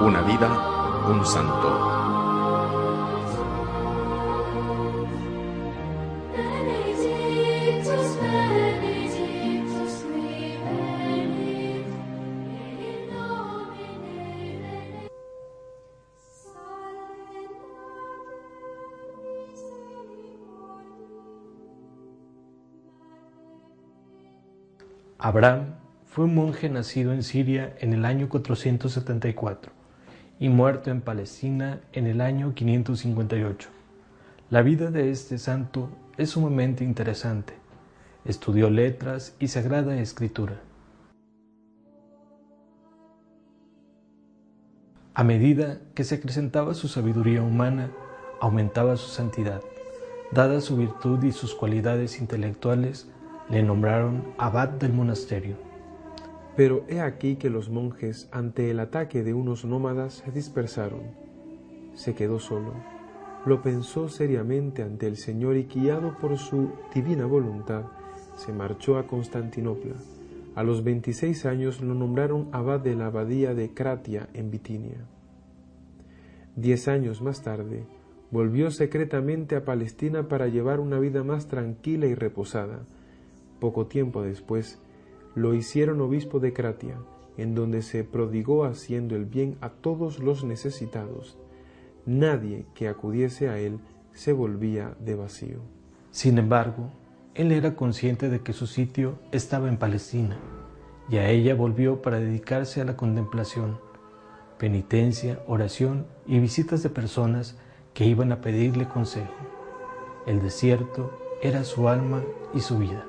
Una vida, un santo. Abraham fue un monje nacido en Siria en el año 474 y muerto en Palestina en el año 558. La vida de este santo es sumamente interesante. Estudió letras y sagrada escritura. A medida que se acrecentaba su sabiduría humana, aumentaba su santidad. Dada su virtud y sus cualidades intelectuales, le nombraron abad del monasterio. Pero he aquí que los monjes, ante el ataque de unos nómadas, se dispersaron. Se quedó solo. Lo pensó seriamente ante el Señor y guiado por su divina voluntad, se marchó a Constantinopla. A los 26 años lo nombraron abad de la abadía de Cratia en Bitinia. Diez años más tarde, volvió secretamente a Palestina para llevar una vida más tranquila y reposada. Poco tiempo después, lo hicieron obispo de Cratia, en donde se prodigó haciendo el bien a todos los necesitados. Nadie que acudiese a él se volvía de vacío. Sin embargo, él era consciente de que su sitio estaba en Palestina y a ella volvió para dedicarse a la contemplación, penitencia, oración y visitas de personas que iban a pedirle consejo. El desierto era su alma y su vida.